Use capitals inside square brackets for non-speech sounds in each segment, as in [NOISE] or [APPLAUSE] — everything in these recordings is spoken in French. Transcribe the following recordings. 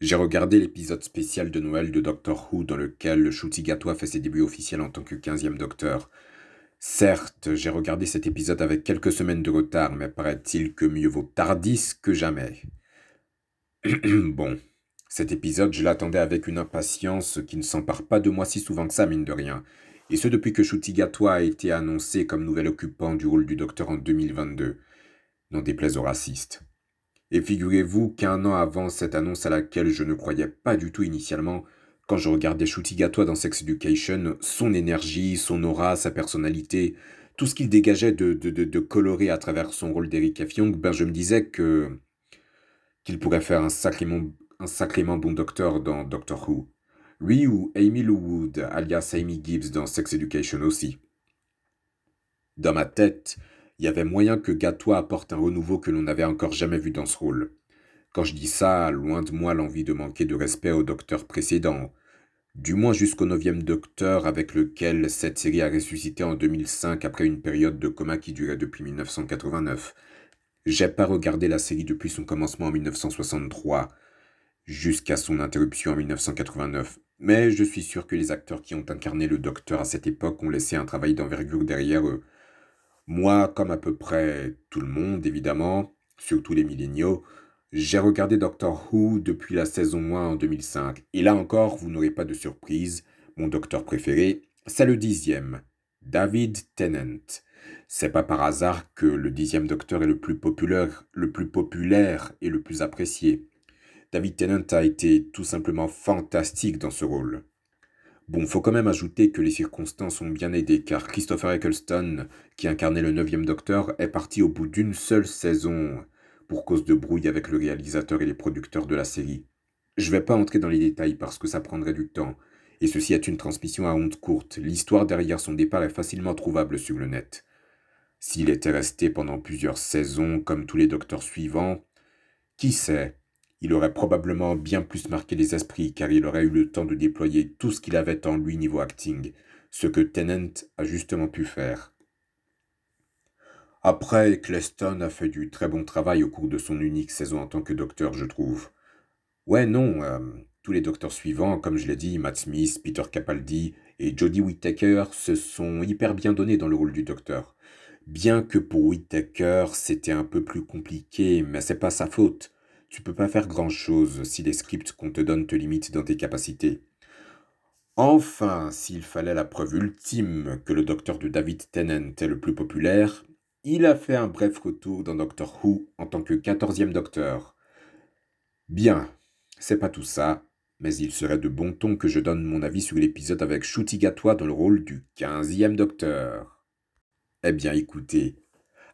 J'ai regardé l'épisode spécial de Noël de Doctor Who dans lequel Ncuti Gatwa fait ses débuts officiels en tant que 15e Docteur. Certes, j'ai regardé cet épisode avec quelques semaines de retard, mais paraît-il que mieux vaut tardis que jamais. [CLEARS THROAT] bon, cet épisode, je l'attendais avec une impatience qui ne s'empare pas de moi si souvent que ça, mine de rien. Et ce depuis que Ncuti Gatwa a été annoncé comme nouvel occupant du rôle du Docteur en 2022. N'en déplaise aux racistes. Et figurez-vous qu'un an avant cette annonce à laquelle je ne croyais pas du tout initialement, quand je regardais Gatois dans Sex Education, son énergie, son aura, sa personnalité, tout ce qu'il dégageait de, de, de, coloré à travers son rôle d'Eric. Young, ben je me disais que qu'il pourrait faire un sacrément, un sacrément bon docteur dans Doctor Who. Lui ou Amy Lou Wood, alias Amy Gibbs dans Sex Education aussi. Dans ma tête, il y avait moyen que Gatois apporte un renouveau que l'on n'avait encore jamais vu dans ce rôle. Quand je dis ça, loin de moi l'envie de manquer de respect au docteur précédent, du moins jusqu'au neuvième docteur avec lequel cette série a ressuscité en 2005 après une période de coma qui durait depuis 1989. J'ai pas regardé la série depuis son commencement en 1963 jusqu'à son interruption en 1989, mais je suis sûr que les acteurs qui ont incarné le docteur à cette époque ont laissé un travail d'envergure derrière eux. Moi, comme à peu près tout le monde, évidemment, surtout les milléniaux, j'ai regardé Doctor Who depuis la saison 1 en 2005. Et là encore, vous n'aurez pas de surprise, mon docteur préféré, c'est le dixième, David Tennant. C'est pas par hasard que le dixième docteur est le plus populaire, le plus populaire et le plus apprécié. David Tennant a été tout simplement fantastique dans ce rôle. Bon, faut quand même ajouter que les circonstances ont bien aidé, car Christopher Eccleston, qui incarnait le neuvième Docteur, est parti au bout d'une seule saison, pour cause de brouille avec le réalisateur et les producteurs de la série. Je vais pas entrer dans les détails parce que ça prendrait du temps, et ceci est une transmission à honte courte. L'histoire derrière son départ est facilement trouvable sur le net. S'il était resté pendant plusieurs saisons comme tous les docteurs suivants, qui sait? Il aurait probablement bien plus marqué les esprits car il aurait eu le temps de déployer tout ce qu'il avait en lui niveau acting, ce que Tennant a justement pu faire. Après, Cleston a fait du très bon travail au cours de son unique saison en tant que docteur, je trouve. Ouais, non, euh, tous les docteurs suivants, comme je l'ai dit, Matt Smith, Peter Capaldi et Jodie Whittaker, se sont hyper bien donnés dans le rôle du docteur. Bien que pour Whittaker, c'était un peu plus compliqué, mais c'est pas sa faute. Tu peux pas faire grand-chose si les scripts qu'on te donne te limitent dans tes capacités. Enfin, s'il fallait la preuve ultime que le docteur de David Tennant est le plus populaire, il a fait un bref retour dans Doctor Who en tant que quatorzième docteur. Bien, c'est pas tout ça, mais il serait de bon ton que je donne mon avis sur l'épisode avec Gatwa dans le rôle du quinzième docteur. Eh bien écoutez,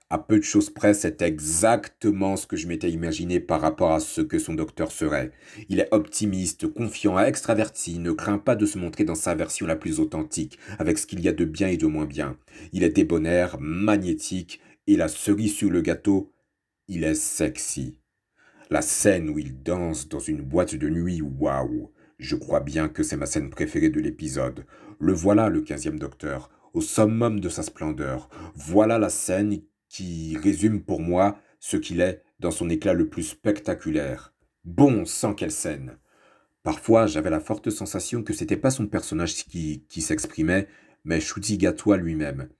à peu de choses près, c'est exactement ce que je m'étais imaginé par rapport à ce que son docteur serait. Il est optimiste, confiant, extraverti, ne craint pas de se montrer dans sa version la plus authentique, avec ce qu'il y a de bien et de moins bien. Il est débonnaire, magnétique, et la cerise sur le gâteau, il est sexy. La scène où il danse dans une boîte de nuit, waouh Je crois bien que c'est ma scène préférée de l'épisode. Le voilà, le quinzième docteur, au summum de sa splendeur. Voilà la scène qui résume pour moi ce qu'il est dans son éclat le plus spectaculaire. Bon sang, quelle scène Parfois, j'avais la forte sensation que c'était pas son personnage qui, qui s'exprimait, mais Gatwa lui-même.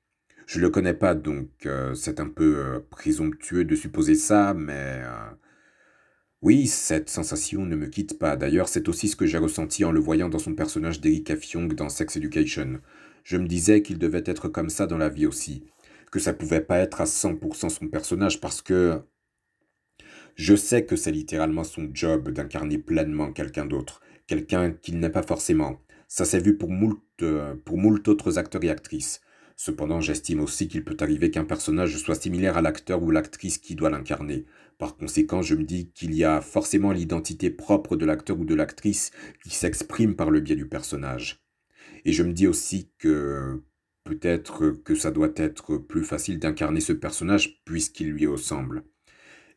Je le connais pas, donc euh, c'est un peu euh, présomptueux de supposer ça, mais... Euh, oui, cette sensation ne me quitte pas. D'ailleurs, c'est aussi ce que j'ai ressenti en le voyant dans son personnage d'Eric F. Young dans Sex Education. Je me disais qu'il devait être comme ça dans la vie aussi que ça pouvait pas être à 100% son personnage parce que je sais que c'est littéralement son job d'incarner pleinement quelqu'un d'autre, quelqu'un qu'il n'est pas forcément. Ça s'est vu pour moult, euh, pour moult autres acteurs et actrices. Cependant, j'estime aussi qu'il peut arriver qu'un personnage soit similaire à l'acteur ou l'actrice qui doit l'incarner. Par conséquent, je me dis qu'il y a forcément l'identité propre de l'acteur ou de l'actrice qui s'exprime par le biais du personnage. Et je me dis aussi que Peut-être que ça doit être plus facile d'incarner ce personnage puisqu'il lui ressemble.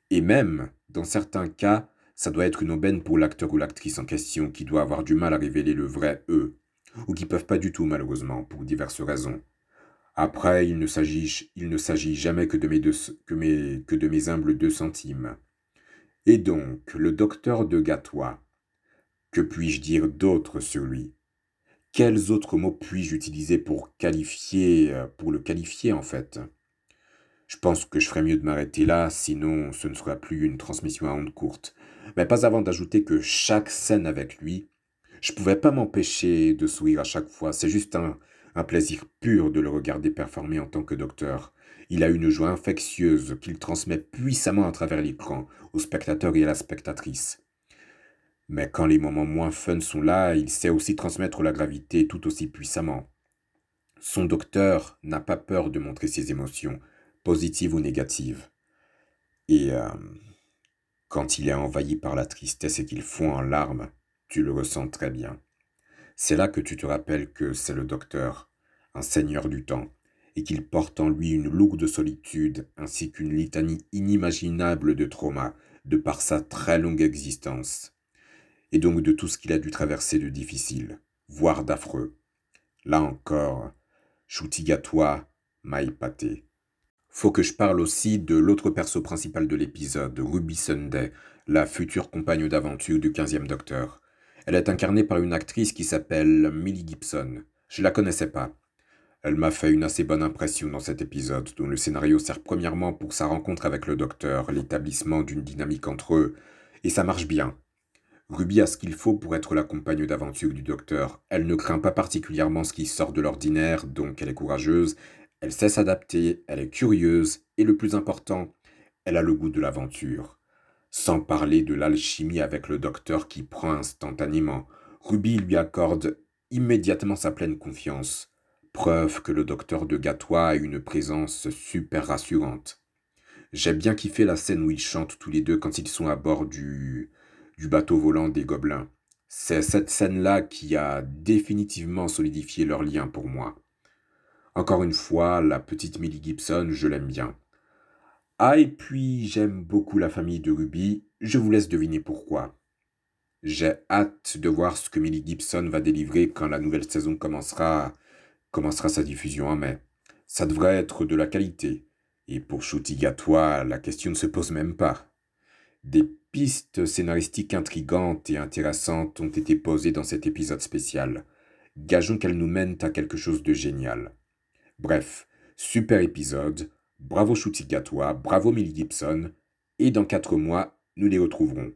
Et même, dans certains cas, ça doit être une aubaine pour l'acteur ou l'actrice en question qui doit avoir du mal à révéler le vrai eux, ou qui peuvent pas du tout malheureusement, pour diverses raisons. Après, il ne s'agit, jamais que de, mes, que de mes humbles deux centimes. Et donc, le docteur de Gatois. Que puis-je dire d'autre sur lui? Quels autres mots puis-je utiliser pour qualifier, euh, pour le qualifier en fait? Je pense que je ferais mieux de m'arrêter là, sinon ce ne sera plus une transmission à ondes courte. Mais pas avant d'ajouter que chaque scène avec lui, je pouvais pas m'empêcher de sourire à chaque fois. C'est juste un, un plaisir pur de le regarder performer en tant que docteur. Il a une joie infectieuse qu'il transmet puissamment à travers l'écran, au spectateur et à la spectatrice. Mais quand les moments moins fun sont là, il sait aussi transmettre la gravité tout aussi puissamment. Son docteur n'a pas peur de montrer ses émotions, positives ou négatives. Et euh, quand il est envahi par la tristesse et qu'il fond en larmes, tu le ressens très bien. C'est là que tu te rappelles que c'est le docteur, un seigneur du temps, et qu'il porte en lui une lourde solitude ainsi qu'une litanie inimaginable de traumas de par sa très longue existence, et donc de tout ce qu'il a dû traverser de difficile, voire d'affreux. Là encore, Choutigatois m'a épaté. Faut que je parle aussi de l'autre perso principal de l'épisode, Ruby Sunday, la future compagne d'aventure du 15e Docteur. Elle est incarnée par une actrice qui s'appelle Millie Gibson. Je la connaissais pas. Elle m'a fait une assez bonne impression dans cet épisode, dont le scénario sert premièrement pour sa rencontre avec le docteur, l'établissement d'une dynamique entre eux, et ça marche bien. Ruby a ce qu'il faut pour être la compagne d'aventure du docteur. Elle ne craint pas particulièrement ce qui sort de l'ordinaire, donc elle est courageuse, elle sait s'adapter, elle est curieuse, et le plus important, elle a le goût de l'aventure. Sans parler de l'alchimie avec le docteur qui prend instantanément. Ruby lui accorde immédiatement sa pleine confiance. Preuve que le docteur de Gatois a une présence super rassurante. J'ai bien kiffé la scène où ils chantent tous les deux quand ils sont à bord du, du bateau volant des gobelins. C'est cette scène-là qui a définitivement solidifié leur lien pour moi. Encore une fois, la petite Millie Gibson, je l'aime bien. Ah, et puis j'aime beaucoup la famille de Ruby, je vous laisse deviner pourquoi. J'ai hâte de voir ce que Millie Gibson va délivrer quand la nouvelle saison commencera commencera sa diffusion en mai. Ça devrait être de la qualité. Et pour Gatois, la question ne se pose même pas. Des pistes scénaristiques intrigantes et intéressantes ont été posées dans cet épisode spécial. Gageons qu'elles nous mènent à quelque chose de génial. Bref, super épisode, bravo Gatois, bravo Millie Gibson, et dans quatre mois, nous les retrouverons.